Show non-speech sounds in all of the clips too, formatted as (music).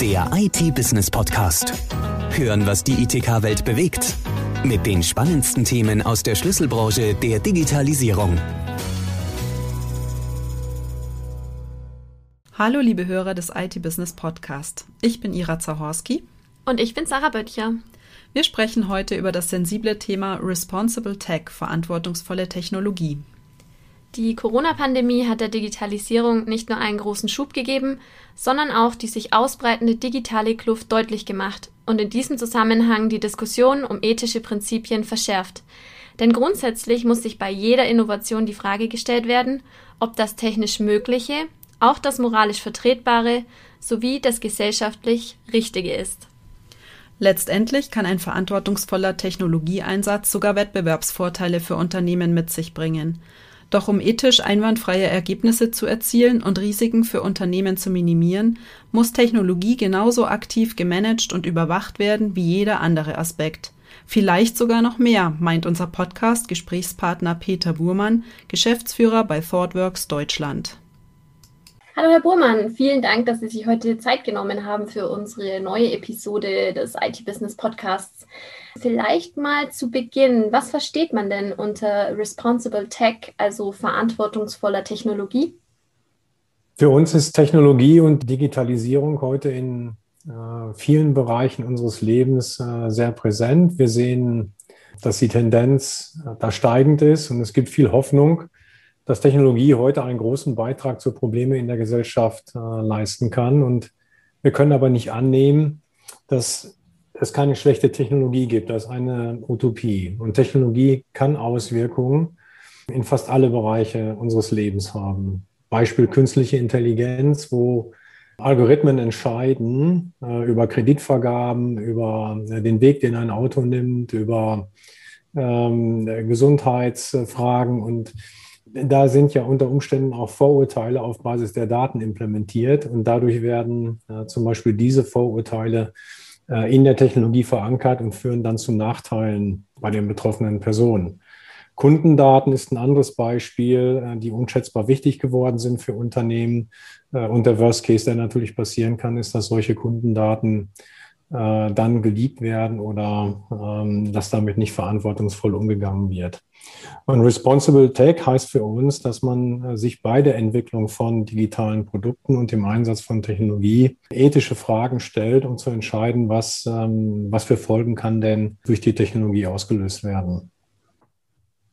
Der IT-Business-Podcast. Hören, was die ITK-Welt bewegt. Mit den spannendsten Themen aus der Schlüsselbranche der Digitalisierung. Hallo, liebe Hörer des IT-Business-Podcast. Ich bin Ira Zahorski. Und ich bin Sarah Böttcher. Wir sprechen heute über das sensible Thema Responsible Tech, verantwortungsvolle Technologie. Die Corona-Pandemie hat der Digitalisierung nicht nur einen großen Schub gegeben, sondern auch die sich ausbreitende digitale Kluft deutlich gemacht und in diesem Zusammenhang die Diskussion um ethische Prinzipien verschärft. Denn grundsätzlich muss sich bei jeder Innovation die Frage gestellt werden, ob das technisch Mögliche, auch das moralisch Vertretbare sowie das gesellschaftlich Richtige ist. Letztendlich kann ein verantwortungsvoller Technologieeinsatz sogar Wettbewerbsvorteile für Unternehmen mit sich bringen. Doch um ethisch einwandfreie Ergebnisse zu erzielen und Risiken für Unternehmen zu minimieren, muss Technologie genauso aktiv gemanagt und überwacht werden wie jeder andere Aspekt. Vielleicht sogar noch mehr, meint unser Podcast-Gesprächspartner Peter Burmann, Geschäftsführer bei ThoughtWorks Deutschland. Hallo Herr Burmann, vielen Dank, dass Sie sich heute Zeit genommen haben für unsere neue Episode des IT-Business Podcasts. Vielleicht mal zu Beginn, was versteht man denn unter Responsible Tech, also verantwortungsvoller Technologie? Für uns ist Technologie und Digitalisierung heute in äh, vielen Bereichen unseres Lebens äh, sehr präsent. Wir sehen, dass die Tendenz äh, da steigend ist und es gibt viel Hoffnung dass Technologie heute einen großen Beitrag zu Probleme in der Gesellschaft äh, leisten kann. Und wir können aber nicht annehmen, dass es keine schlechte Technologie gibt. Das ist eine Utopie. Und Technologie kann Auswirkungen in fast alle Bereiche unseres Lebens haben. Beispiel künstliche Intelligenz, wo Algorithmen entscheiden äh, über Kreditvergaben, über äh, den Weg, den ein Auto nimmt, über ähm, Gesundheitsfragen und da sind ja unter Umständen auch Vorurteile auf Basis der Daten implementiert und dadurch werden äh, zum Beispiel diese Vorurteile äh, in der Technologie verankert und führen dann zu Nachteilen bei den betroffenen Personen. Kundendaten ist ein anderes Beispiel, äh, die unschätzbar wichtig geworden sind für Unternehmen. Äh, und der Worst Case, der natürlich passieren kann, ist, dass solche Kundendaten äh, dann geleakt werden oder ähm, dass damit nicht verantwortungsvoll umgegangen wird. Und Responsible Tech heißt für uns, dass man äh, sich bei der Entwicklung von digitalen Produkten und dem Einsatz von Technologie ethische Fragen stellt, um zu entscheiden, was, ähm, was für Folgen kann denn durch die Technologie ausgelöst werden.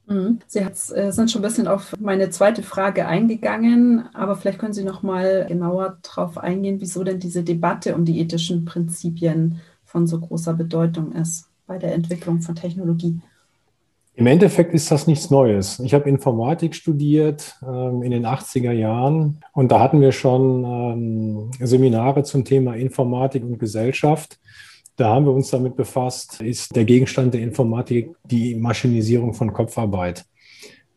Mhm. Sie äh, sind schon ein bisschen auf meine zweite Frage eingegangen, aber vielleicht können Sie noch mal genauer darauf eingehen, wieso denn diese Debatte um die ethischen Prinzipien von so großer Bedeutung ist bei der Entwicklung von Technologie. Im Endeffekt ist das nichts Neues. Ich habe Informatik studiert ähm, in den 80er Jahren und da hatten wir schon ähm, Seminare zum Thema Informatik und Gesellschaft. Da haben wir uns damit befasst, ist der Gegenstand der Informatik die Maschinisierung von Kopfarbeit.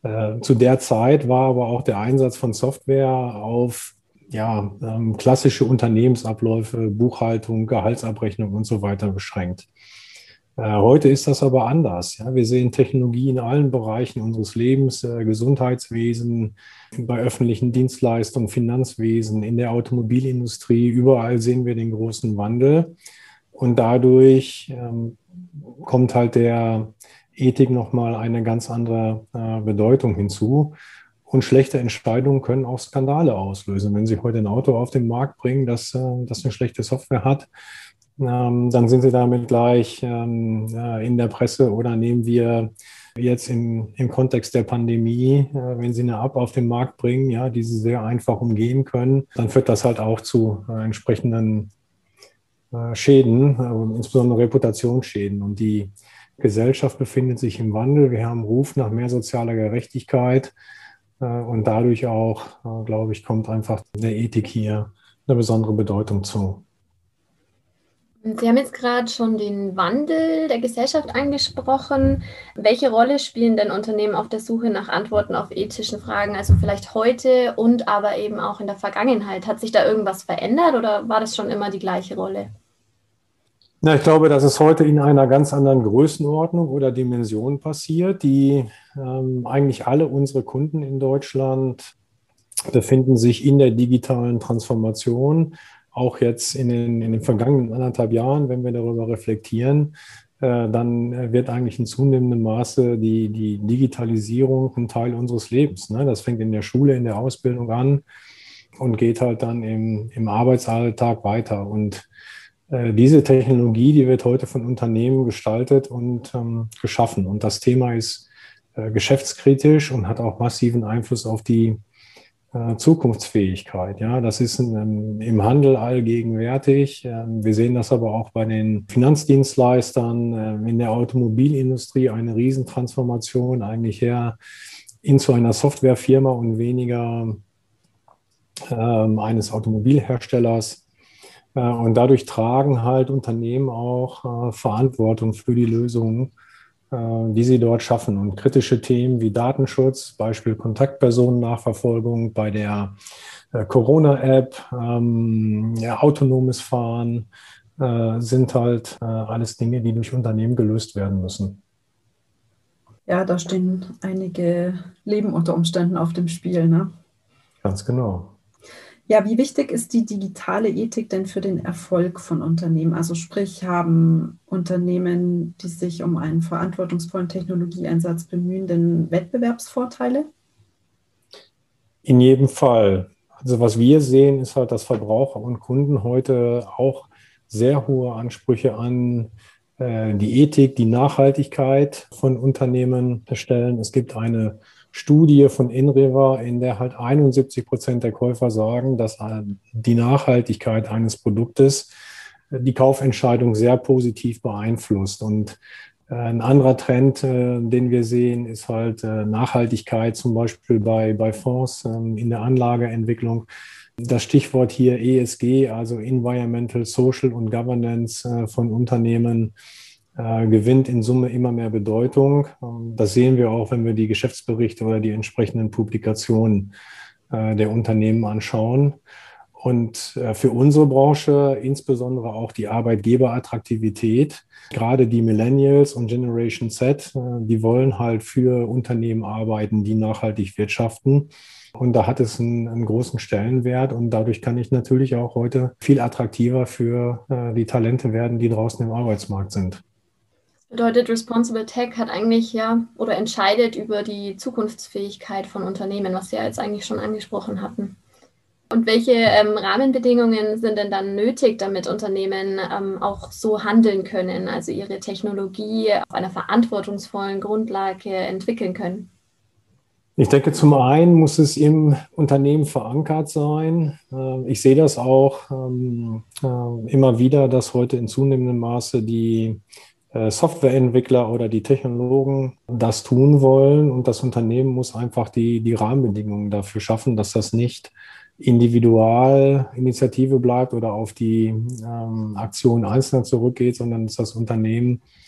Äh, zu der Zeit war aber auch der Einsatz von Software auf ja, ähm, klassische Unternehmensabläufe, Buchhaltung, Gehaltsabrechnung und so weiter beschränkt. Äh, heute ist das aber anders. Ja. Wir sehen Technologie in allen Bereichen unseres Lebens, äh, Gesundheitswesen, bei öffentlichen Dienstleistungen, Finanzwesen, in der Automobilindustrie. Überall sehen wir den großen Wandel. Und dadurch ähm, kommt halt der Ethik nochmal eine ganz andere äh, Bedeutung hinzu. Und schlechte Entscheidungen können auch Skandale auslösen. Wenn Sie heute ein Auto auf den Markt bringen, das, äh, das eine schlechte Software hat, ähm, dann sind Sie damit gleich ähm, äh, in der Presse oder nehmen wir jetzt im, im Kontext der Pandemie, äh, wenn Sie eine App auf den Markt bringen, ja, die Sie sehr einfach umgehen können, dann führt das halt auch zu äh, entsprechenden Schäden, äh, insbesondere Reputationsschäden. Und die Gesellschaft befindet sich im Wandel. Wir haben Ruf nach mehr sozialer Gerechtigkeit. Äh, und dadurch auch, glaube ich, kommt einfach der Ethik hier eine besondere Bedeutung zu. Sie haben jetzt gerade schon den Wandel der Gesellschaft angesprochen. Welche Rolle spielen denn Unternehmen auf der Suche nach Antworten auf ethischen Fragen, also vielleicht heute und aber eben auch in der Vergangenheit? Hat sich da irgendwas verändert oder war das schon immer die gleiche Rolle? Na, ich glaube, dass es heute in einer ganz anderen Größenordnung oder Dimension passiert. Die ähm, eigentlich alle unsere Kunden in Deutschland befinden sich in der digitalen Transformation auch jetzt in den, in den vergangenen anderthalb Jahren, wenn wir darüber reflektieren, äh, dann wird eigentlich in zunehmendem Maße die, die Digitalisierung ein Teil unseres Lebens. Ne? Das fängt in der Schule, in der Ausbildung an und geht halt dann im, im Arbeitsalltag weiter. Und äh, diese Technologie, die wird heute von Unternehmen gestaltet und ähm, geschaffen. Und das Thema ist äh, geschäftskritisch und hat auch massiven Einfluss auf die äh, Zukunftsfähigkeit. Ja, das ist in, im Handel allgegenwärtig. Ähm, wir sehen das aber auch bei den Finanzdienstleistern, äh, in der Automobilindustrie eine Riesentransformation eigentlich her hin zu einer Softwarefirma und weniger ähm, eines Automobilherstellers. Äh, und dadurch tragen halt Unternehmen auch äh, Verantwortung für die Lösungen, äh, die sie dort schaffen. Und kritische Themen wie Datenschutz, Beispiel Kontaktpersonennachverfolgung bei der Corona-App, ähm, ja, autonomes Fahren, sind halt alles Dinge, die durch Unternehmen gelöst werden müssen. Ja, da stehen einige Leben unter Umständen auf dem Spiel, ne? Ganz genau. Ja, wie wichtig ist die digitale Ethik denn für den Erfolg von Unternehmen? Also sprich, haben Unternehmen, die sich um einen verantwortungsvollen Technologieeinsatz bemühen, denn Wettbewerbsvorteile? In jedem Fall. Also was wir sehen, ist halt, dass Verbraucher und Kunden heute auch sehr hohe Ansprüche an äh, die Ethik, die Nachhaltigkeit von Unternehmen stellen. Es gibt eine Studie von InRiver, in der halt 71 Prozent der Käufer sagen, dass die Nachhaltigkeit eines Produktes äh, die Kaufentscheidung sehr positiv beeinflusst. Und äh, ein anderer Trend, äh, den wir sehen, ist halt Nachhaltigkeit, zum Beispiel bei, bei Fonds ähm, in der Anlageentwicklung. Das Stichwort hier ESG, also Environmental, Social und Governance von Unternehmen, äh, gewinnt in Summe immer mehr Bedeutung. Ähm, das sehen wir auch, wenn wir die Geschäftsberichte oder die entsprechenden Publikationen äh, der Unternehmen anschauen. Und äh, für unsere Branche insbesondere auch die Arbeitgeberattraktivität. Gerade die Millennials und Generation Z, die wollen halt für Unternehmen arbeiten, die nachhaltig wirtschaften. Und da hat es einen, einen, großen Stellenwert und dadurch kann ich natürlich auch heute viel attraktiver für die Talente werden, die draußen im Arbeitsmarkt sind. Bedeutet, Responsible Tech hat eigentlich ja oder entscheidet über die Zukunftsfähigkeit von Unternehmen, was Sie ja jetzt eigentlich schon angesprochen hatten. Und welche ähm, Rahmenbedingungen sind denn dann nötig, damit Unternehmen ähm, auch so handeln können, also ihre Technologie auf einer verantwortungsvollen Grundlage entwickeln können? Ich denke, zum einen muss es im Unternehmen verankert sein. Ähm, ich sehe das auch ähm, äh, immer wieder, dass heute in zunehmendem Maße die Softwareentwickler oder die Technologen das tun wollen. Und das Unternehmen muss einfach die, die Rahmenbedingungen dafür schaffen, dass das nicht Individualinitiative bleibt oder auf die ähm, Aktion Einzelner zurückgeht, sondern dass das Unternehmen äh,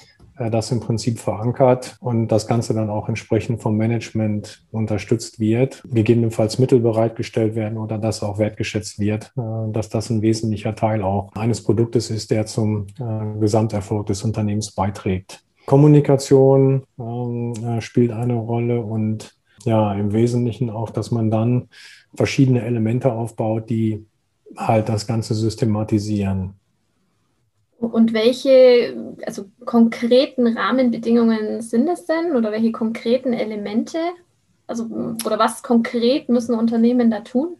das im Prinzip verankert und das Ganze dann auch entsprechend vom Management unterstützt wird, gegebenenfalls Mittel bereitgestellt werden oder dass auch wertgeschätzt wird, äh, dass das ein wesentlicher Teil auch eines Produktes ist, der zum äh, Gesamterfolg des Unternehmens beiträgt. Kommunikation ähm, spielt eine Rolle und ja, im Wesentlichen auch, dass man dann verschiedene Elemente aufbaut, die halt das Ganze systematisieren. Und welche, also konkreten Rahmenbedingungen sind es denn oder welche konkreten Elemente? Also, oder was konkret müssen Unternehmen da tun?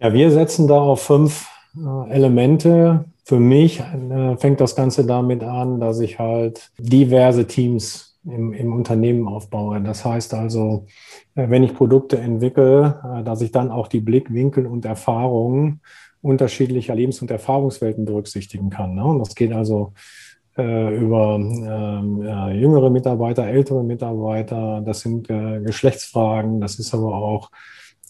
Ja, wir setzen da auf fünf äh, Elemente. Für mich äh, fängt das Ganze damit an, dass ich halt diverse Teams im, im Unternehmen aufbaue. Das heißt also, äh, wenn ich Produkte entwickle, dass ich dann auch die Blickwinkel und Erfahrungen unterschiedlicher Lebens- und Erfahrungswelten berücksichtigen kann. Ne? Und das geht also äh, über ähm, ja, jüngere Mitarbeiter, ältere Mitarbeiter, das sind äh, Geschlechtsfragen, das ist aber auch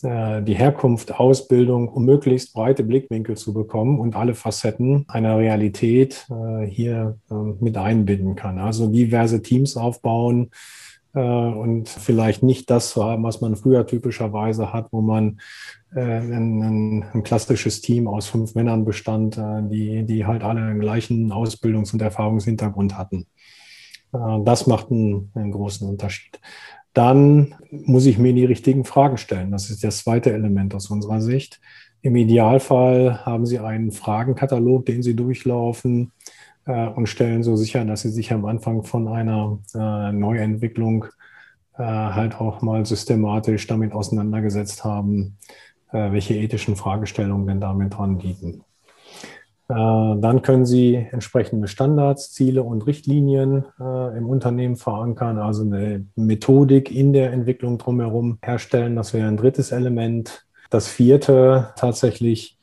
äh, die Herkunft, Ausbildung, um möglichst breite Blickwinkel zu bekommen und alle Facetten einer Realität äh, hier äh, mit einbinden kann. Also diverse Teams aufbauen, äh, und vielleicht nicht das zu haben, was man früher typischerweise hat, wo man äh, ein, ein, klassisches Team aus fünf Männern bestand, äh, die, die halt alle den gleichen Ausbildungs- und Erfahrungshintergrund hatten. Äh, das macht einen, einen großen Unterschied. Dann muss ich mir die richtigen Fragen stellen. Das ist das zweite Element aus unserer Sicht. Im Idealfall haben Sie einen Fragenkatalog, den Sie durchlaufen äh, und stellen so sicher, dass Sie sich am Anfang von einer äh, Neuentwicklung äh, halt auch mal systematisch damit auseinandergesetzt haben, äh, welche ethischen Fragestellungen denn damit dran liegen. Äh, dann können Sie entsprechende Standards, Ziele und Richtlinien äh, im Unternehmen verankern, also eine Methodik in der Entwicklung drumherum herstellen. Das wäre ein drittes Element. Das vierte tatsächlich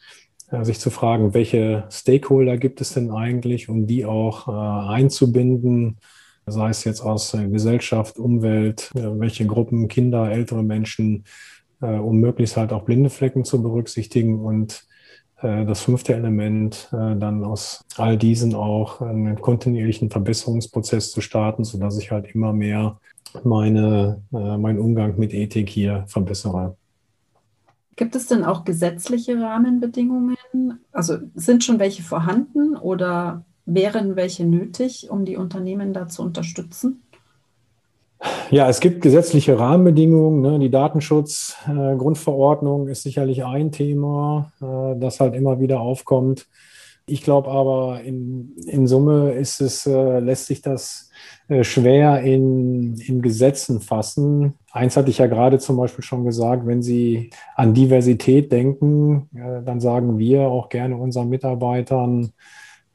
sich zu fragen, welche Stakeholder gibt es denn eigentlich, um die auch äh, einzubinden, sei es jetzt aus äh, Gesellschaft, Umwelt, äh, welche Gruppen, Kinder, ältere Menschen, um möglichst halt auch blinde Flecken zu berücksichtigen und äh, das fünfte Element, äh, dann aus all diesen auch einen kontinuierlichen Verbesserungsprozess zu starten, sodass ich halt immer mehr meine, äh, meinen Umgang mit Ethik hier verbessere. Gibt es denn auch gesetzliche Rahmenbedingungen? Also sind schon welche vorhanden oder wären welche nötig, um die Unternehmen da zu unterstützen? Ja, es gibt gesetzliche Rahmenbedingungen. Ne? Die Datenschutzgrundverordnung äh, ist sicherlich ein Thema, äh, das halt immer wieder aufkommt. Ich glaube aber, in, in Summe ist es, äh, lässt sich das äh, schwer in, in Gesetzen fassen. Eins hatte ich ja gerade zum Beispiel schon gesagt, wenn Sie an Diversität denken, äh, dann sagen wir auch gerne unseren Mitarbeitern,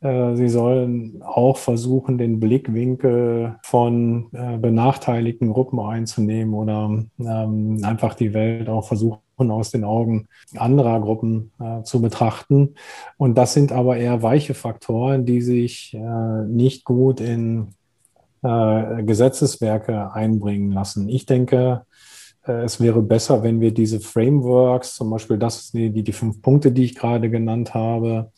äh, sie sollen auch versuchen, den Blickwinkel von äh, benachteiligten Gruppen einzunehmen oder ähm, einfach die Welt auch versuchen, aus den Augen anderer Gruppen äh, zu betrachten. Und das sind aber eher weiche Faktoren, die sich nicht gut in Gesetzeswerke einbringen lassen. Ich denke, es wäre besser, wenn wir diese Frameworks, zum Beispiel das, die, die fünf Punkte, die ich gerade genannt habe,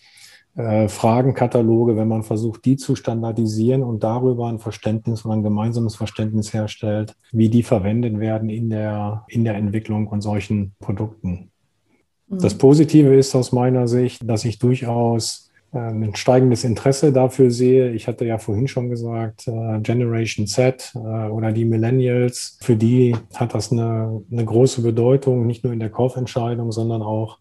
äh, Fragenkataloge, wenn man versucht, die zu standardisieren und darüber ein Verständnis und ein gemeinsames Verständnis herstellt, wie die verwendet werden in der, in der Entwicklung von solchen Produkten. Mhm. Das Positive ist aus meiner Sicht, dass ich durchaus äh, ein steigendes Interesse dafür sehe. Ich hatte ja vorhin schon gesagt, äh, Generation Z oder die Millennials, für die hat das eine, eine große Bedeutung, nicht nur in der Kaufentscheidung, sondern auch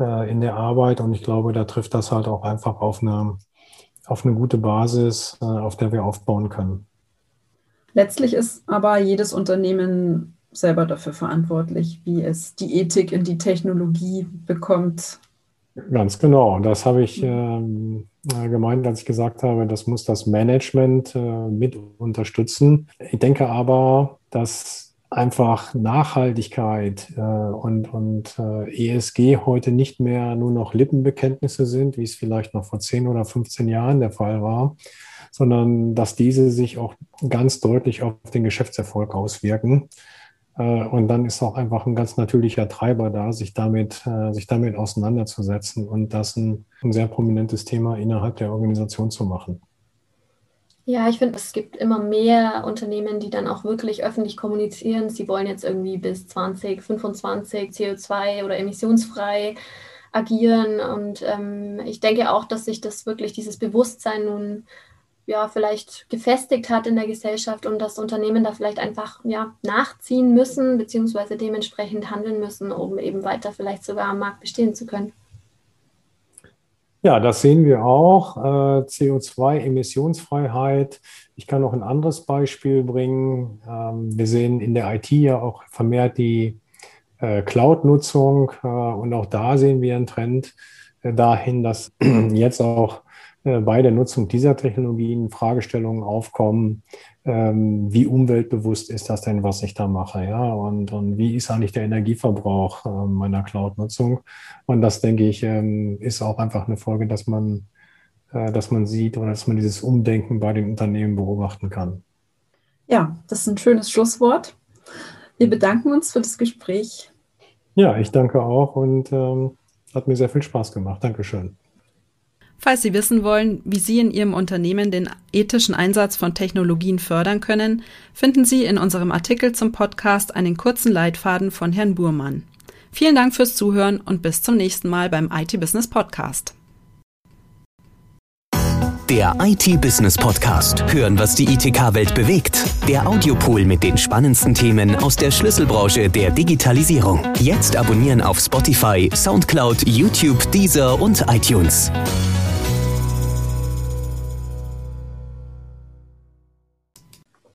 äh, in der Arbeit. Und ich glaube, da trifft das halt auch einfach auf eine, auf eine gute Basis, äh, auf der wir aufbauen können. Letztlich ist aber jedes Unternehmen selber dafür verantwortlich, wie es die Ethik in die Technologie bekommt. Ganz genau. Das habe ich ähm, äh, gemeint, als ich gesagt habe, das muss das Management äh, mit unterstützen. Ich denke aber, dass einfach Nachhaltigkeit äh, und, und äh, ESG heute nicht mehr nur noch Lippenbekenntnisse sind, wie es vielleicht noch vor 10 oder 15 Jahren der Fall war, sondern dass diese sich auch ganz deutlich auf den Geschäftserfolg auswirken. Äh, und dann ist auch einfach ein ganz natürlicher Treiber da, sich damit, äh, sich damit auseinanderzusetzen und das ein, ein sehr prominentes Thema innerhalb der Organisation zu machen. Ja, ich finde, es gibt immer mehr Unternehmen, die dann auch wirklich öffentlich kommunizieren. Sie wollen jetzt irgendwie bis 2025 CO2 oder emissionsfrei agieren. Und ähm, ich denke auch, dass sich das wirklich, dieses Bewusstsein nun ja vielleicht gefestigt hat in der Gesellschaft und dass Unternehmen da vielleicht einfach ja, nachziehen müssen, beziehungsweise dementsprechend handeln müssen, um eben weiter vielleicht sogar am Markt bestehen zu können. Ja, das sehen wir auch. Äh, CO2-Emissionsfreiheit. Ich kann noch ein anderes Beispiel bringen. Ähm, wir sehen in der IT ja auch vermehrt die äh, Cloud-Nutzung äh, und auch da sehen wir einen Trend dahin, dass (clears throat) jetzt auch bei der Nutzung dieser Technologien Fragestellungen aufkommen, ähm, wie umweltbewusst ist das denn, was ich da mache, ja, und, und wie ist eigentlich der Energieverbrauch äh, meiner Cloud-Nutzung? Und das, denke ich, ähm, ist auch einfach eine Folge, dass man, äh, dass man sieht oder dass man dieses Umdenken bei den Unternehmen beobachten kann. Ja, das ist ein schönes Schlusswort. Wir bedanken uns für das Gespräch. Ja, ich danke auch und ähm, hat mir sehr viel Spaß gemacht. Dankeschön. Falls Sie wissen wollen, wie Sie in Ihrem Unternehmen den ethischen Einsatz von Technologien fördern können, finden Sie in unserem Artikel zum Podcast einen kurzen Leitfaden von Herrn Burmann. Vielen Dank fürs Zuhören und bis zum nächsten Mal beim IT Business Podcast. Der IT-Business Podcast. Hören, was die ITK-Welt bewegt. Der Audiopool mit den spannendsten Themen aus der Schlüsselbranche der Digitalisierung. Jetzt abonnieren auf Spotify, Soundcloud, YouTube, Deezer und iTunes.